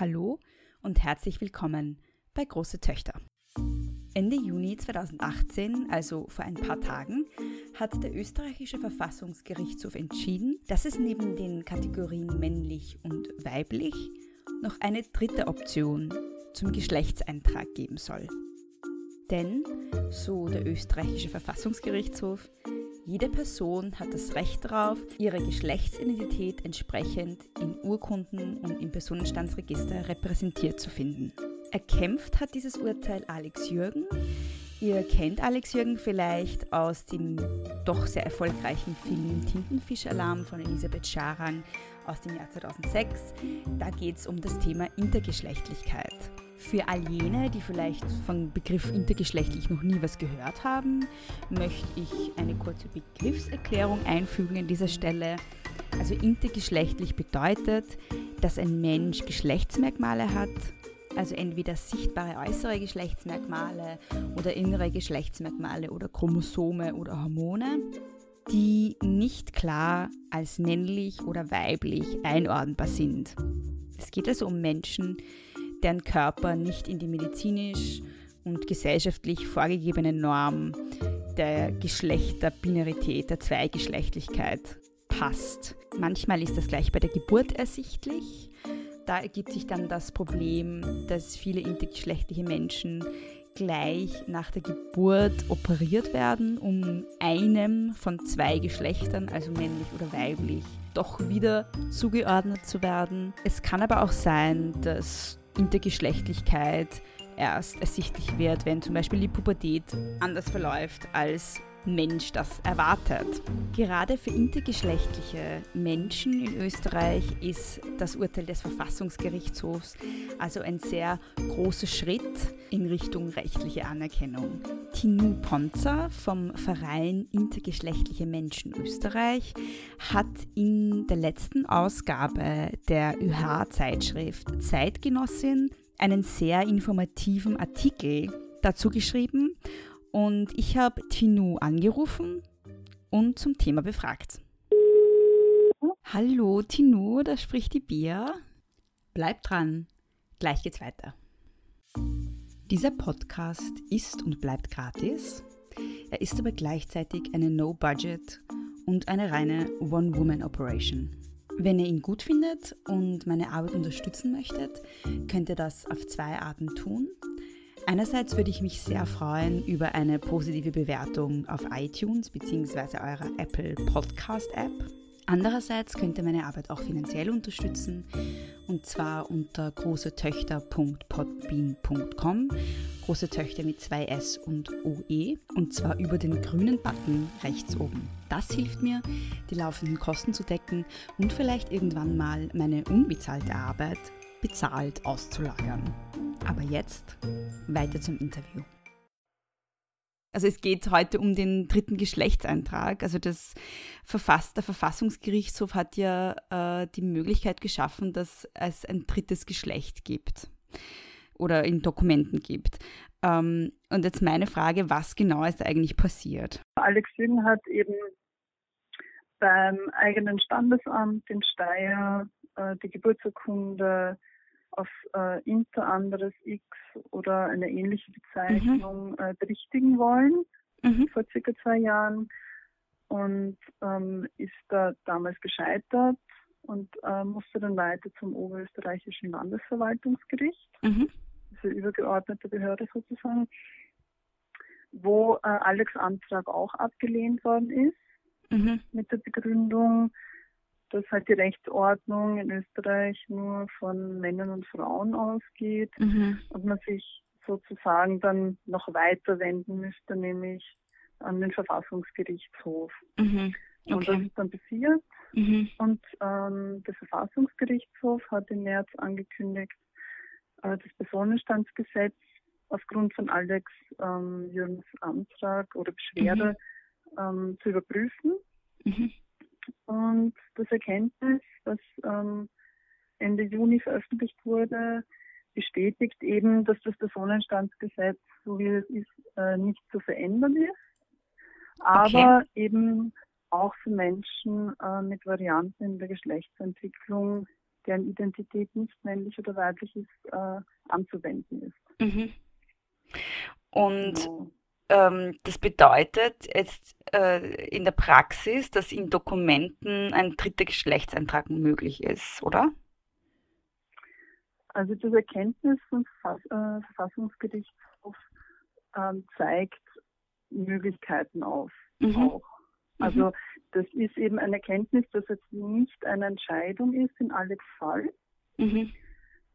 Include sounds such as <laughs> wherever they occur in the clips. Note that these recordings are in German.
Hallo und herzlich willkommen bei Große Töchter. Ende Juni 2018, also vor ein paar Tagen, hat der österreichische Verfassungsgerichtshof entschieden, dass es neben den Kategorien männlich und weiblich noch eine dritte Option zum Geschlechtseintrag geben soll. Denn, so der österreichische Verfassungsgerichtshof, jede Person hat das Recht darauf, ihre Geschlechtsidentität entsprechend in Urkunden und im Personenstandsregister repräsentiert zu finden. Erkämpft hat dieses Urteil Alex Jürgen. Ihr kennt Alex Jürgen vielleicht aus dem doch sehr erfolgreichen Film Tintenfischalarm von Elisabeth Scharang aus dem Jahr 2006. Da geht es um das Thema Intergeschlechtlichkeit. Für all jene, die vielleicht vom Begriff intergeschlechtlich noch nie was gehört haben, möchte ich eine kurze Begriffserklärung einfügen an dieser Stelle. Also intergeschlechtlich bedeutet, dass ein Mensch Geschlechtsmerkmale hat, also entweder sichtbare äußere Geschlechtsmerkmale oder innere Geschlechtsmerkmale oder Chromosome oder Hormone, die nicht klar als männlich oder weiblich einordnbar sind. Es geht also um Menschen, deren Körper nicht in die medizinisch und gesellschaftlich vorgegebene Norm der Geschlechterbinarität, der Zweigeschlechtlichkeit passt. Manchmal ist das gleich bei der Geburt ersichtlich. Da ergibt sich dann das Problem, dass viele intergeschlechtliche Menschen gleich nach der Geburt operiert werden, um einem von zwei Geschlechtern, also männlich oder weiblich, doch wieder zugeordnet zu werden. Es kann aber auch sein, dass Intergeschlechtlichkeit erst ersichtlich wird, wenn zum Beispiel die Pubertät anders verläuft als Mensch das erwartet. Gerade für intergeschlechtliche Menschen in Österreich ist das Urteil des Verfassungsgerichtshofs also ein sehr großer Schritt in Richtung rechtliche Anerkennung. Tinu Ponzer vom Verein Intergeschlechtliche Menschen Österreich hat in der letzten Ausgabe der ÖH-Zeitschrift Zeitgenossin einen sehr informativen Artikel dazu geschrieben und ich habe Tinu angerufen und zum Thema befragt. Hallo Tinu, da spricht die Bia. Bleib dran, gleich geht's weiter. Dieser Podcast ist und bleibt gratis. Er ist aber gleichzeitig eine No-Budget und eine reine One-Woman-Operation. Wenn ihr ihn gut findet und meine Arbeit unterstützen möchtet, könnt ihr das auf zwei Arten tun. Einerseits würde ich mich sehr freuen über eine positive Bewertung auf iTunes bzw. eurer Apple Podcast App. Andererseits könnt ihr meine Arbeit auch finanziell unterstützen und zwar unter großetöchter.podbean.com, große Töchter mit zwei S und OE und zwar über den grünen Button rechts oben. Das hilft mir, die laufenden Kosten zu decken und vielleicht irgendwann mal meine unbezahlte Arbeit bezahlt auszulagern. Aber jetzt weiter zum Interview. Also es geht heute um den dritten Geschlechtseintrag. Also das Verfass, der Verfassungsgerichtshof hat ja äh, die Möglichkeit geschaffen, dass es ein drittes Geschlecht gibt oder in Dokumenten gibt. Ähm, und jetzt meine Frage, was genau ist eigentlich passiert? Alex Jürgen hat eben beim eigenen Standesamt in Steyr äh, die Geburtsurkunde auf äh, Inter anderes X oder eine ähnliche Bezeichnung mhm. äh, berichtigen wollen, mhm. vor circa zwei Jahren und ähm, ist da damals gescheitert und äh, musste dann weiter zum Oberösterreichischen Landesverwaltungsgericht, mhm. also übergeordnete Behörde sozusagen, wo äh, Alex Antrag auch abgelehnt worden ist mhm. mit der Begründung, dass halt die Rechtsordnung in Österreich nur von Männern und Frauen ausgeht mhm. und man sich sozusagen dann noch weiter wenden müsste, nämlich an den Verfassungsgerichtshof. Mhm. Okay. Und das ist dann passiert. Mhm. Und ähm, der Verfassungsgerichtshof hat im März angekündigt, äh, das Personenstandsgesetz aufgrund von Alex ähm, Jürgens Antrag oder Beschwerde mhm. ähm, zu überprüfen. Mhm. Und das Erkenntnis, das ähm, Ende Juni veröffentlicht wurde, bestätigt eben, dass das Personenstandsgesetz, so wie es ist, äh, nicht zu verändern ist, aber okay. eben auch für Menschen äh, mit Varianten in der Geschlechtsentwicklung deren Identität nicht männlich oder weiblich ist, äh, anzuwenden ist. Mhm. Und genau. Ähm, das bedeutet jetzt äh, in der Praxis, dass in Dokumenten ein dritter Geschlechtseintrag möglich ist, oder? Also das Erkenntnis vom Verfass äh, Verfassungsgerichtshof ähm, zeigt Möglichkeiten auf. Mhm. Auch. Also mhm. das ist eben eine Erkenntnis, dass es nicht eine Entscheidung ist in Alex Fall, mhm.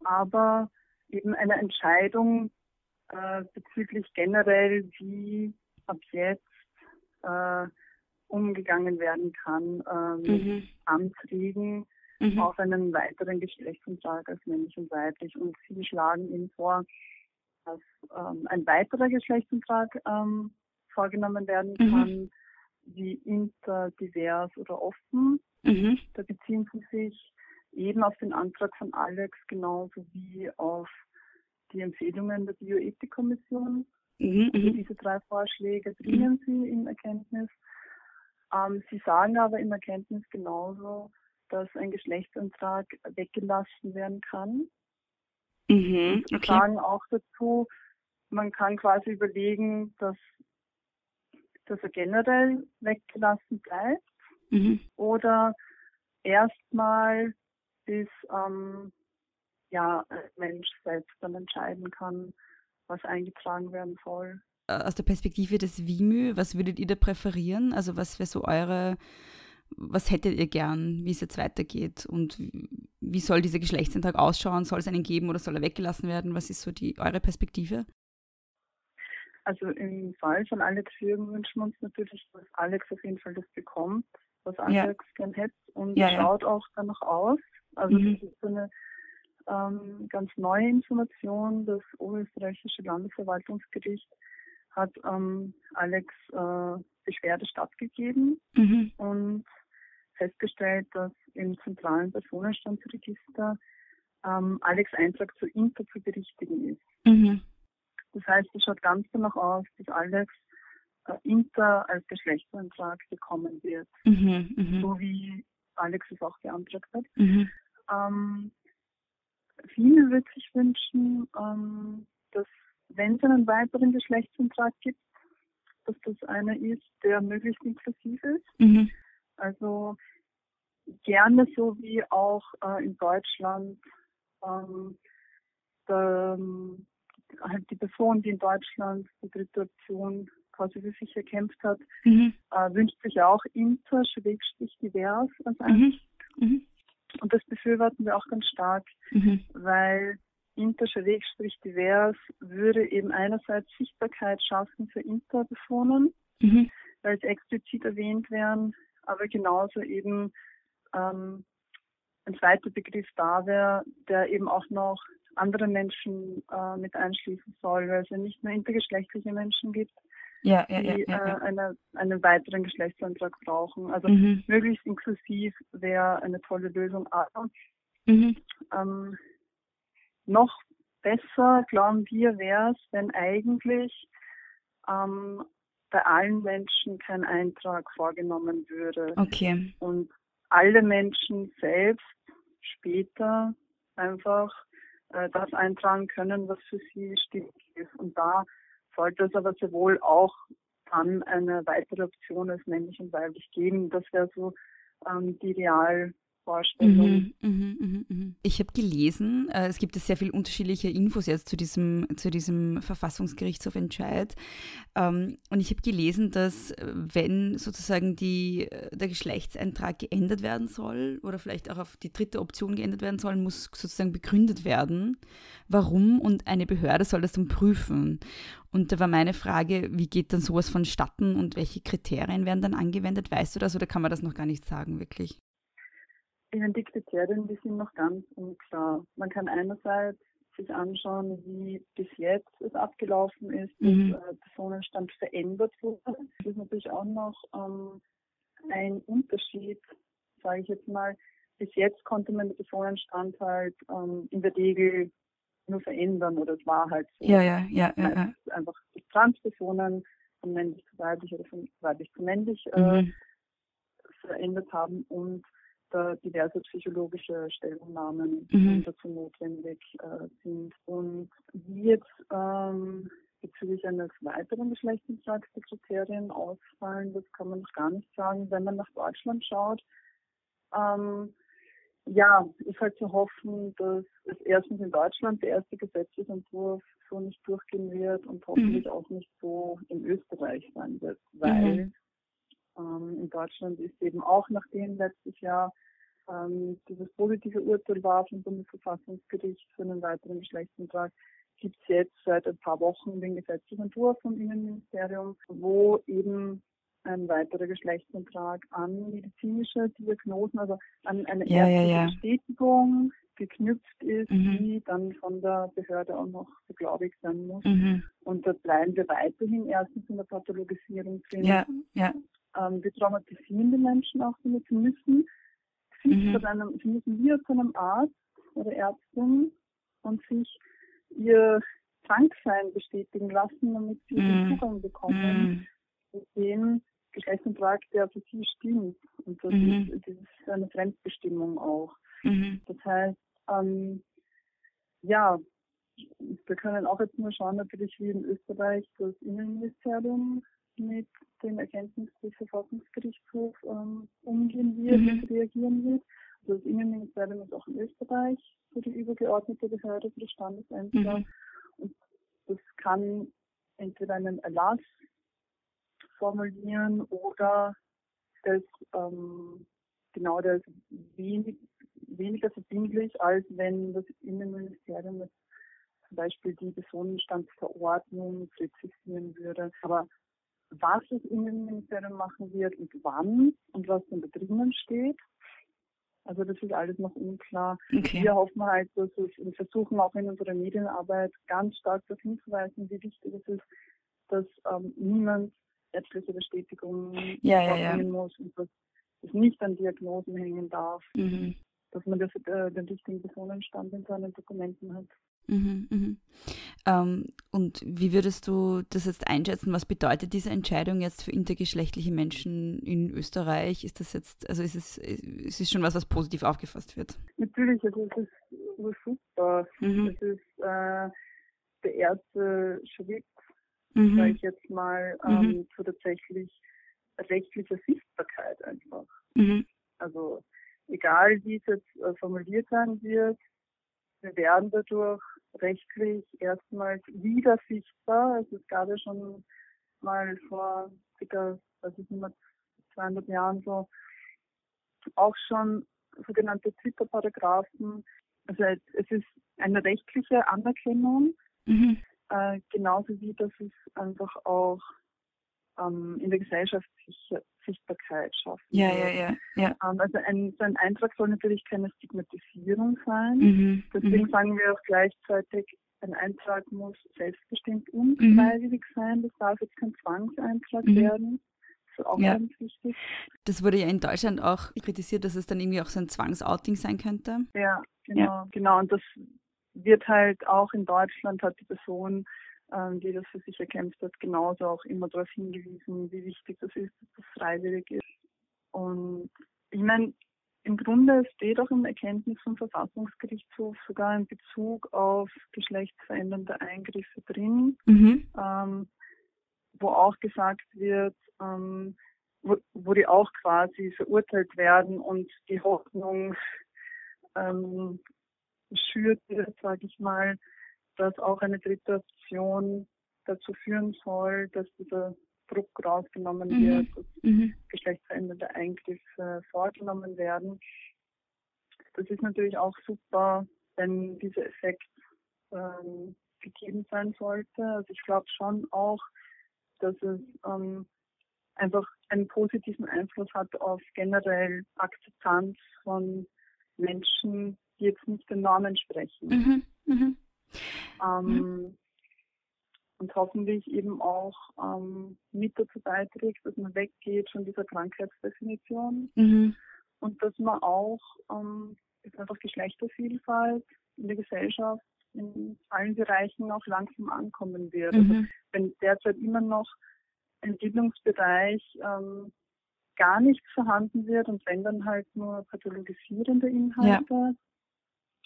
aber eben eine Entscheidung äh, bezüglich generell, wie ab jetzt äh, umgegangen werden kann äh, mit mhm. Anträgen mhm. auf einen weiteren Geschlechtsumtrag als männlich und weiblich. Und sie schlagen ihnen vor, dass ähm, ein weiterer Geschlechtsumtrag ähm, vorgenommen werden mhm. kann wie inter, divers oder offen. Mhm. Da beziehen sie sich eben auf den Antrag von Alex genauso wie auf die Empfehlungen der Bioethikkommission. Mhm, also diese drei Vorschläge bringen sie in Erkenntnis. Ähm, sie sagen aber in Erkenntnis genauso, dass ein Geschlechtsantrag weggelassen werden kann. Mhm, okay. Sie sagen auch dazu, man kann quasi überlegen, dass dass er generell weggelassen bleibt mhm. oder erstmal bis ähm, ja, ein Mensch selbst dann entscheiden kann, was eingetragen werden soll. Aus der Perspektive des WIMÜ, was würdet ihr da präferieren? Also was wäre so eure, was hättet ihr gern, wie es jetzt weitergeht? Und wie soll dieser Geschlechtsantrag ausschauen? Soll es einen geben oder soll er weggelassen werden? Was ist so die eure Perspektive? Also im Fall von Alex Jürgen wünschen wir uns natürlich, dass Alex auf jeden Fall das bekommt, was Alex ja. gern hätte und ja, schaut ja. auch danach aus. Also mhm. das ist so eine ähm, ganz neue Information. Das Oberösterreichische Landesverwaltungsgericht hat ähm, Alex äh, Beschwerde stattgegeben mhm. und festgestellt, dass im zentralen Personenstandsregister ähm, Alex Eintrag zur Inter zu berichtigen ist. Mhm. Das heißt, es schaut ganz danach aus, dass Alex äh, Inter als Geschlechtsantrag bekommen wird. Mhm, mh. So wie Alex es auch beantragt hat. Mhm. Ähm, viele würde sich wünschen, ähm, dass wenn es einen weiteren Geschlechtsantrag gibt, dass das einer ist, der möglichst inklusiv ist. Mhm. Also gerne so wie auch äh, in Deutschland ähm, der, halt die Person, die in Deutschland die dritte Option quasi für sich erkämpft hat, mhm. äh, wünscht sich auch inter, schrägstrich divers als. Mhm. Mhm. Und das befürworten wir auch ganz stark, mhm. weil inter, schrägstrich divers würde eben einerseits Sichtbarkeit schaffen für Interpersonen, mhm. weil es explizit erwähnt werden, aber genauso eben ähm, ein zweiter Begriff da wäre, der eben auch noch andere Menschen äh, mit einschließen soll, weil es ja nicht nur intergeschlechtliche Menschen gibt, ja, ja, die ja, äh, eine, einen weiteren Geschlechtsantrag brauchen. Also mhm. möglichst inklusiv wäre eine tolle Lösung. Aber mhm. ähm, noch besser, glauben wir, wäre es, wenn eigentlich ähm, bei allen Menschen kein Eintrag vorgenommen würde. Okay. Und alle Menschen selbst später einfach äh, das eintragen können, was für sie stimmig ist. Und da sollte es aber sehr wohl auch dann eine weitere Option als männlich und weiblich geben. Das wäre so ähm, die Ideal. Mhm, mh, mh, mh. Ich habe gelesen, äh, es gibt ja sehr viele unterschiedliche Infos jetzt zu diesem, zu diesem Verfassungsgerichtshofentscheid. Ähm, und ich habe gelesen, dass äh, wenn sozusagen die, äh, der Geschlechtseintrag geändert werden soll oder vielleicht auch auf die dritte Option geändert werden soll, muss sozusagen begründet werden, warum und eine Behörde soll das dann prüfen. Und da war meine Frage, wie geht dann sowas vonstatten und welche Kriterien werden dann angewendet? Weißt du das oder kann man das noch gar nicht sagen, wirklich? Ihnen die Kriterien, die sind noch ganz unklar. Man kann einerseits sich anschauen, wie bis jetzt es abgelaufen ist, mhm. dass äh, Personenstand verändert wurde. Das ist natürlich auch noch ähm, ein Unterschied, sage ich jetzt mal. Bis jetzt konnte man den Personenstand halt ähm, in der Regel nur verändern oder es war halt so. Ja, ja, ja, ja, ja. Einfach die Transpersonen von männlich zu weiblich oder von weiblich zu männlich äh, mhm. verändert haben und da diverse psychologische Stellungnahmen mhm. dazu notwendig äh, sind. Und wie jetzt ähm, bezüglich eines weiteren Geschlechtsumschlags die Kriterien ausfallen, das kann man noch gar nicht sagen. Wenn man nach Deutschland schaut, ähm, ja, ist halt zu hoffen, dass es erstens in Deutschland der erste Gesetzesentwurf so nicht durchgehen wird und hoffentlich mhm. auch nicht so in Österreich sein wird, weil mhm. ähm, in Deutschland ist eben auch nachdem letztes Jahr ähm, dieses positive Urteil war vom Bundesverfassungsgericht für einen weiteren Geschlechtsantrag, gibt es jetzt seit ein paar Wochen den Gesetzesentwurf vom Innenministerium, wo eben ein weiterer Geschlechtsantrag an medizinische Diagnosen, also an eine ja, ärztliche ja, ja. Bestätigung geknüpft ist, mhm. die dann von der Behörde auch noch beglaubigt sein muss. Mhm. Und da bleiben wir weiterhin erstens in der Pathologisierung drin. Ja, ja. Ähm, wir traumatisieren die Menschen auch damit. Sie müssen, sich mhm. einem, sie müssen wir zu einem Arzt oder Ärztin und sich ihr Kranksein bestätigen lassen, damit sie den mhm. Zugang bekommen, mit mhm. dem Geschlechtsantrag, der für sie stimmt. Und das, mhm. ist, das ist eine Fremdbestimmung auch. Mhm. Das heißt, ähm, ja, wir können auch jetzt nur schauen, natürlich wie in Österreich das Innenministerium mit den Erkenntnissen des Verfassungsgerichtshofs ähm, umgehen wird mhm. und reagieren wird. Also das Innenministerium ist auch in Österreich für die übergeordnete Behörde für das Standesämter. Mhm. Und das kann entweder einen Erlass formulieren oder das ähm, genau das wenig, weniger verbindlich, als wenn das Innenministerium zum Beispiel die Personenstandsverordnung präzisieren würde. Aber was das Innenministerium machen wird und wann und was dann da drinnen steht, also das ist alles noch unklar. Okay. Wir hoffen halt, dass es und versuchen auch in unserer Medienarbeit ganz stark darauf hinzuweisen, wie wichtig es ist, dass ähm, niemand ärztliche Bestätigung ja, ja, ja. muss und dass es nicht an Diagnosen hängen darf. Mhm. Dass man das, äh, den richtigen Personenstand in seinen Dokumenten hat. Mhm, mhm. Ähm, und wie würdest du das jetzt einschätzen? Was bedeutet diese Entscheidung jetzt für intergeschlechtliche Menschen in Österreich? Ist das jetzt, also ist es, ist es schon was, was positiv aufgefasst wird? Natürlich, also es ist super. Mhm. Es ist äh, der erste Schritt mhm. sage ich jetzt mal, mhm. ähm, mhm. zu tatsächlich rechtlicher Sichtbarkeit einfach. Mhm. Also egal wie es jetzt äh, formuliert sein wird, wir werden dadurch rechtlich erstmals wieder sichtbar. Es gab ja schon mal vor circa, weiß ich nicht mehr, 200 Jahren so, auch schon sogenannte Twitter-Paragraphen. Also es ist eine rechtliche Anerkennung mhm. Äh, genauso wie, dass es einfach auch ähm, in der Gesellschaft Sichtbarkeit schafft. Ja, ja, ja. ja. Ähm, also ein, so ein Eintrag soll natürlich keine Stigmatisierung sein. Mhm, Deswegen mhm. sagen wir auch gleichzeitig, ein Eintrag muss selbstbestimmt und mhm. freiwillig sein. Das darf jetzt kein Zwangseintrag mhm. werden. Das ist auch ja. ganz wichtig. Das wurde ja in Deutschland auch kritisiert, dass es dann irgendwie auch so ein Zwangsouting sein könnte. Ja, genau, ja. genau. Und das wird halt auch in Deutschland hat die Person, ähm, die das für sich erkämpft hat, genauso auch immer darauf hingewiesen, wie wichtig das ist, dass das freiwillig ist. Und ich meine, im Grunde steht auch im Erkenntnis vom Verfassungsgerichtshof sogar in Bezug auf geschlechtsverändernde Eingriffe drin, mhm. ähm, wo auch gesagt wird, ähm, wo, wo, die auch quasi verurteilt werden und die Hoffnung ähm, schürt sage ich mal, dass auch eine dritte Option dazu führen soll, dass dieser Druck rausgenommen mhm. wird, dass mhm. geschlechtsverändernde Eingriffe vorgenommen werden. Das ist natürlich auch super, wenn dieser Effekt ähm, gegeben sein sollte. Also ich glaube schon auch, dass es ähm, einfach einen positiven Einfluss hat auf generell Akzeptanz von Menschen, die jetzt nicht den Normen sprechen. Mhm, mhm. Ähm, mhm. Und hoffentlich eben auch ähm, mit dazu beiträgt, dass man weggeht von dieser Krankheitsdefinition mhm. und dass man auch ähm, jetzt einfach Geschlechtervielfalt in der Gesellschaft in allen Bereichen auch langsam ankommen wird. Also mhm. Wenn derzeit immer noch ein Bildungsbereich ähm, gar nichts vorhanden wird und wenn dann halt nur pathologisierende Inhalte, ja.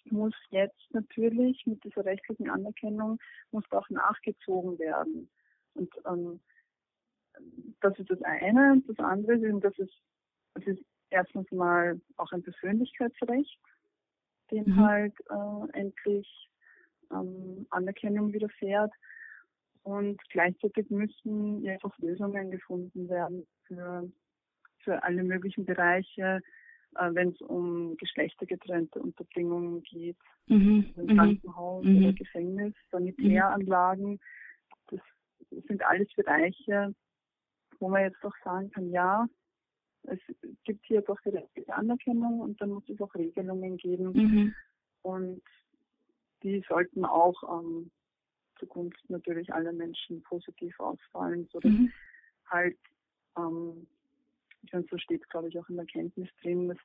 Muss jetzt natürlich mit dieser rechtlichen Anerkennung muss auch nachgezogen werden. Und ähm, das ist das eine. Und das andere ist, dass es, es ist erstens mal auch ein Persönlichkeitsrecht, dem mhm. halt äh, endlich ähm, Anerkennung widerfährt. Und gleichzeitig müssen jetzt auch Lösungen gefunden werden für, für alle möglichen Bereiche, wenn es um geschlechtergetrennte Unterbringungen geht, mhm. im mhm. Krankenhaus mhm. oder Gefängnis, Sanitäranlagen. Das sind alles Bereiche, wo man jetzt doch sagen kann, ja, es gibt hier doch die Anerkennung und dann muss es auch Regelungen geben. Mhm. Und die sollten auch ähm, zugunsten natürlich aller Menschen positiv ausfallen, sodass mhm. halt, ähm, so steht glaube ich auch in der Kenntnis drin, es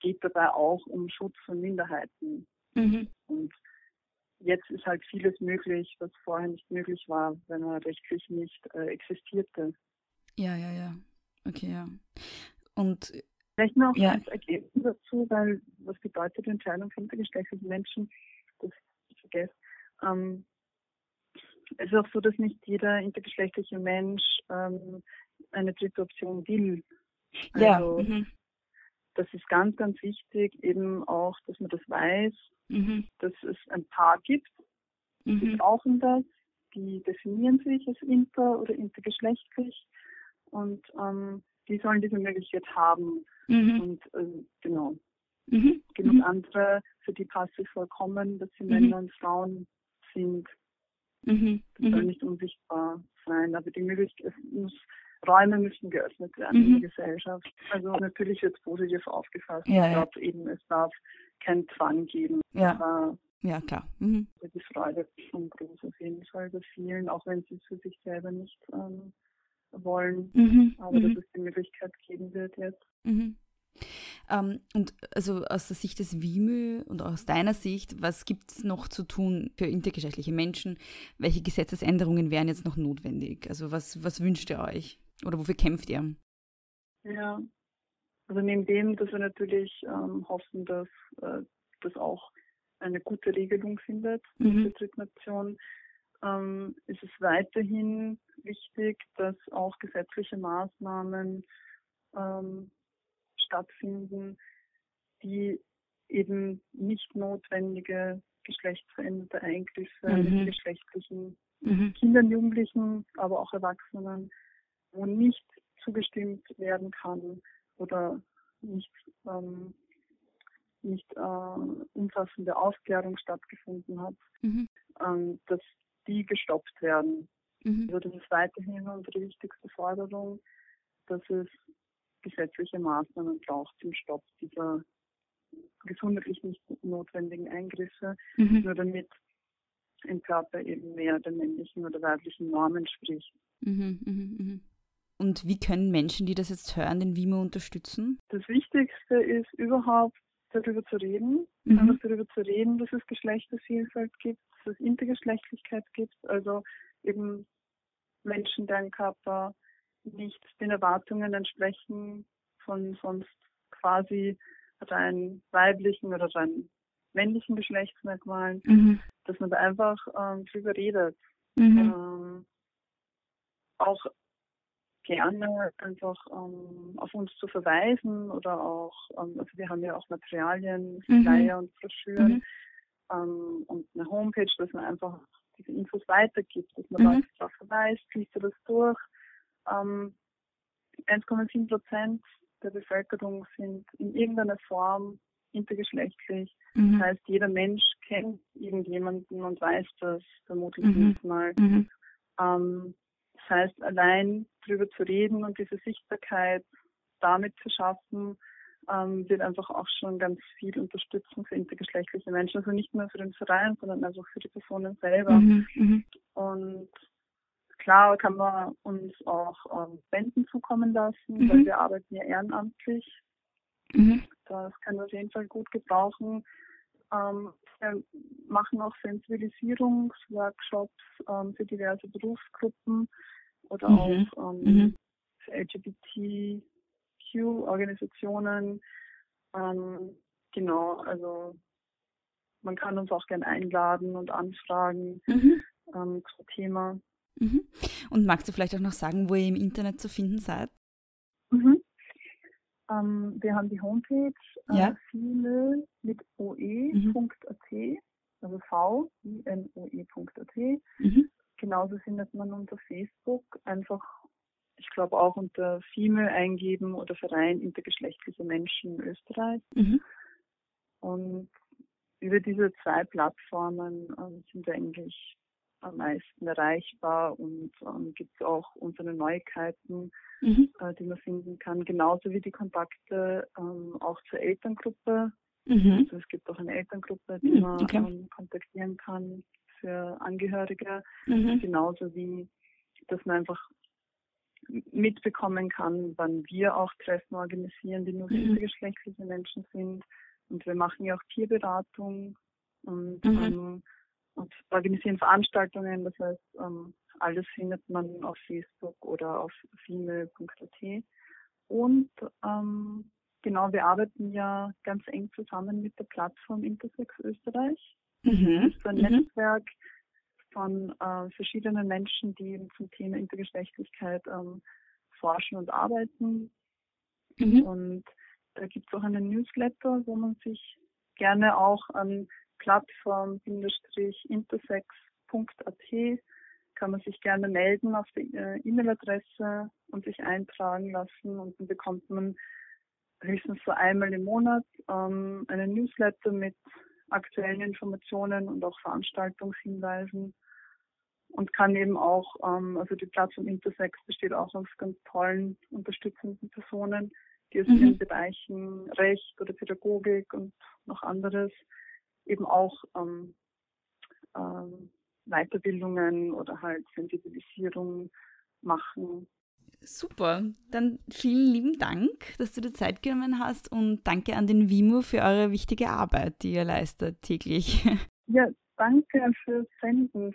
geht dabei auch um Schutz von Minderheiten. Mhm. Und jetzt ist halt vieles möglich, was vorher nicht möglich war, wenn er rechtlich nicht äh, existierte. Ja, ja, ja. Okay, ja. Und Vielleicht noch ja. als Ergebnis dazu, weil was bedeutet die Entscheidung für intergeschlechtliche Menschen, das ich vergesse. Ähm, es ist auch so, dass nicht jeder intergeschlechtliche Mensch ähm, eine dritte Option will. Also, ja. Mhm. Das ist ganz, ganz wichtig, eben auch, dass man das weiß, mhm. dass es ein Paar gibt, die mhm. brauchen das, die definieren sich als inter- oder intergeschlechtlich und ähm, die sollen diese Möglichkeit haben. Mhm. Und äh, genau. Mhm. Genug mhm. andere, für die passt es vollkommen, dass sie. Männer und Frauen sind. Mhm. Das soll nicht unsichtbar sein, aber die Möglichkeit, es muss, Räume müssen geöffnet werden in der Gesellschaft. Also natürlich wird es positiv aufgefasst. Ja, ich glaube eben, es darf keinen Zwang geben. Ja. Aber ja, klar. Mhm. Die Freude ist schon groß auf jeden Fall bei vielen, auch wenn sie es für sich selber nicht ähm, wollen. Mhm. Aber mhm. dass es die Möglichkeit geben wird jetzt. Mhm. Ähm, und also aus der Sicht des WIMÖ und aus deiner Sicht, was gibt es noch zu tun für intergeschlechtliche Menschen? Welche Gesetzesänderungen wären jetzt noch notwendig? Also was, was wünscht ihr euch? Oder wofür kämpft ihr? Ja, also neben dem, dass wir natürlich ähm, hoffen, dass äh, das auch eine gute Regelung findet mhm. mit der Drittnation, ähm, ist es weiterhin wichtig, dass auch gesetzliche Maßnahmen ähm, stattfinden, die eben nicht notwendige geschlechtsveränderte Eingriffe mhm. mit geschlechtlichen mhm. Kindern, Jugendlichen, aber auch Erwachsenen, wo nicht zugestimmt werden kann oder nicht, ähm, nicht äh, umfassende Aufklärung stattgefunden hat, mhm. ähm, dass die gestoppt werden. Mhm. Also das ist weiterhin unsere wichtigste Forderung, dass es gesetzliche Maßnahmen braucht zum Stopp dieser gesundheitlich nicht notwendigen Eingriffe, mhm. nur damit ein Körper eben mehr der männlichen oder weiblichen Normen spricht. Mhm, mh, mh. Und wie können Menschen, die das jetzt hören, den WIMO unterstützen? Das Wichtigste ist überhaupt darüber zu reden, mhm. einfach darüber zu reden, dass es Geschlechtervielfalt gibt, dass es Intergeschlechtlichkeit gibt, also eben Menschen, deren Körper nicht den Erwartungen entsprechen von sonst quasi rein weiblichen oder rein männlichen Geschlechtsmerkmalen, mhm. dass man da einfach ähm, drüber redet. Mhm. Ähm, auch gerne einfach ähm, auf uns zu verweisen oder auch, ähm, also wir haben ja auch Materialien, mhm. Flyer und Broschüren mhm. ähm, und eine Homepage, dass man einfach diese Infos weitergibt, dass man mhm. Leute darauf verweist, liest das durch. 1,7 ähm, Prozent der Bevölkerung sind in irgendeiner Form intergeschlechtlich. Mhm. Das heißt, jeder Mensch kennt irgendjemanden und weiß das vermutlich mhm. nicht mal. Mhm. Ähm, heißt, allein darüber zu reden und diese Sichtbarkeit damit zu schaffen, ähm, wird einfach auch schon ganz viel unterstützen für intergeschlechtliche Menschen. Also nicht nur für den Verein, sondern einfach für die Personen selber. Mhm, mhm. und klar kann man uns auch ähm, Spenden zukommen lassen, mhm. weil wir arbeiten ja ehrenamtlich. Mhm. Das können wir auf jeden Fall gut gebrauchen. Ähm, wir machen auch Sensibilisierungsworkshops ähm, für diverse Berufsgruppen oder mhm. auch ähm, mhm. für LGBTQ LGBTQ-Organisationen. Ähm, genau, also man kann uns auch gerne einladen und anfragen mhm. ähm, zum Thema. Mhm. Und magst du vielleicht auch noch sagen, wo ihr im Internet zu finden seid? Mhm. Ähm, wir haben die Homepage äh, ja. viele mit oe.at, mhm. also v i n o e.at. Mhm. Genauso findet man unter Facebook einfach, ich glaube auch unter FIME eingeben oder Verein intergeschlechtliche Menschen Österreich. Mhm. Und über diese zwei Plattformen ähm, sind wir eigentlich am meisten erreichbar und ähm, gibt es auch unsere Neuigkeiten, mhm. äh, die man finden kann, genauso wie die Kontakte ähm, auch zur Elterngruppe. Mhm. Also es gibt auch eine Elterngruppe, die mhm. man okay. ähm, kontaktieren kann für Angehörige, mhm. genauso wie dass man einfach mitbekommen kann, wann wir auch Treffen organisieren, die nur für mhm. intergeschlechtliche Menschen sind. Und wir machen ja auch Tierberatung und mhm. ähm, und organisieren Veranstaltungen. Das heißt, ähm, alles findet man auf Facebook oder auf female.at. Und ähm, genau, wir arbeiten ja ganz eng zusammen mit der Plattform Intersex Österreich. Mhm. Das ist ein mhm. Netzwerk von äh, verschiedenen Menschen, die zum Thema Intergeschlechtlichkeit ähm, forschen und arbeiten. Mhm. Und da gibt es auch einen Newsletter, wo man sich gerne auch an plattform-intersex.at kann man sich gerne melden auf die äh, E-Mail-Adresse und sich eintragen lassen und dann bekommt man höchstens so einmal im Monat ähm, einen Newsletter mit aktuellen Informationen und auch Veranstaltungshinweisen und kann eben auch, ähm, also die Plattform Intersex besteht auch aus ganz tollen, unterstützenden Personen, die aus mhm. den Bereichen Recht oder Pädagogik und noch anderes eben auch ähm, ähm, Weiterbildungen oder halt Sensibilisierung machen. Super, dann vielen lieben Dank, dass du dir Zeit genommen hast und danke an den WIMO für eure wichtige Arbeit, die ihr leistet täglich. <laughs> Ja, danke fürs Senden.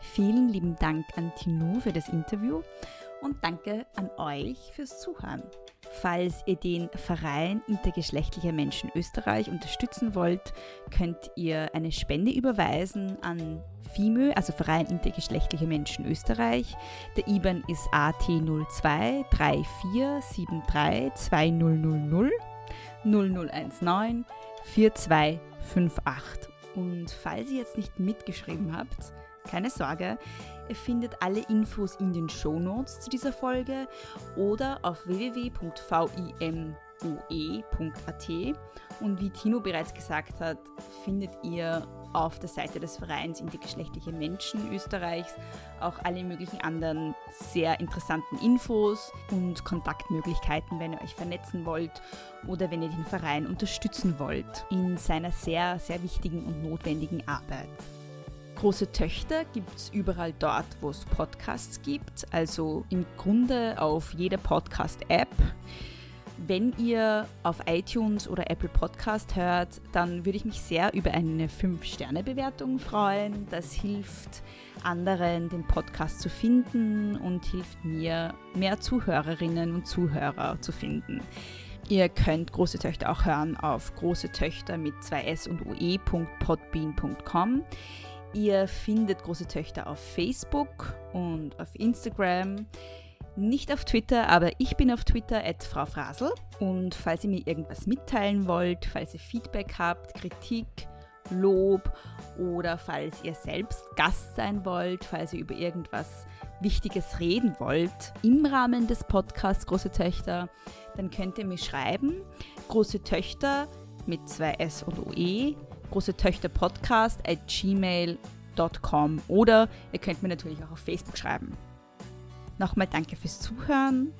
Vielen lieben Dank an Tinu für das Interview und danke an euch fürs Zuhören. Falls ihr den Verein intergeschlechtlicher Menschen Österreich unterstützen wollt, könnt ihr eine Spende überweisen an FIMÖ, also Verein intergeschlechtliche Menschen Österreich. Der IBAN ist AT02 3473 2000 0019 4258. Und falls ihr jetzt nicht mitgeschrieben habt, keine Sorge, Ihr findet alle Infos in den Show Notes zu dieser Folge oder auf www.vimoe.at. Und wie Tino bereits gesagt hat, findet ihr auf der Seite des Vereins Intergeschlechtliche Menschen Österreichs auch alle möglichen anderen sehr interessanten Infos und Kontaktmöglichkeiten, wenn ihr euch vernetzen wollt oder wenn ihr den Verein unterstützen wollt in seiner sehr, sehr wichtigen und notwendigen Arbeit. Große Töchter gibt es überall dort, wo es Podcasts gibt, also im Grunde auf jeder Podcast-App. Wenn ihr auf iTunes oder Apple Podcast hört, dann würde ich mich sehr über eine 5-Sterne-Bewertung freuen. Das hilft anderen, den Podcast zu finden und hilft mir, mehr Zuhörerinnen und Zuhörer zu finden. Ihr könnt Große Töchter auch hören auf große Töchter mit 2s und ue.podbean.com. Ihr findet große Töchter auf Facebook und auf Instagram. Nicht auf Twitter, aber ich bin auf Twitter at Frau Frasel. Und falls ihr mir irgendwas mitteilen wollt, falls ihr Feedback habt, Kritik, Lob oder falls ihr selbst Gast sein wollt, falls ihr über irgendwas Wichtiges reden wollt im Rahmen des Podcasts Große Töchter, dann könnt ihr mir schreiben. Große Töchter mit zwei S und OE große Töchter Podcast at gmail.com oder ihr könnt mir natürlich auch auf Facebook schreiben. Nochmal danke fürs Zuhören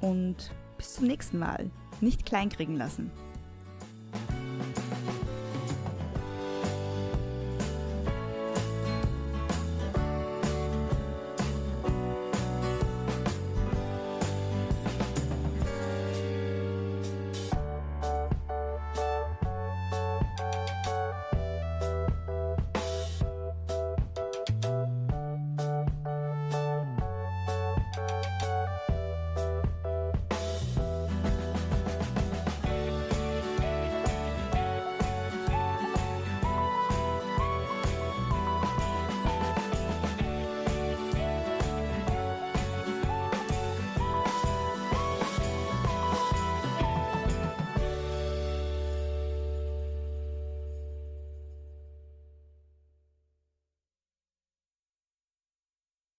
und bis zum nächsten Mal. Nicht kleinkriegen lassen.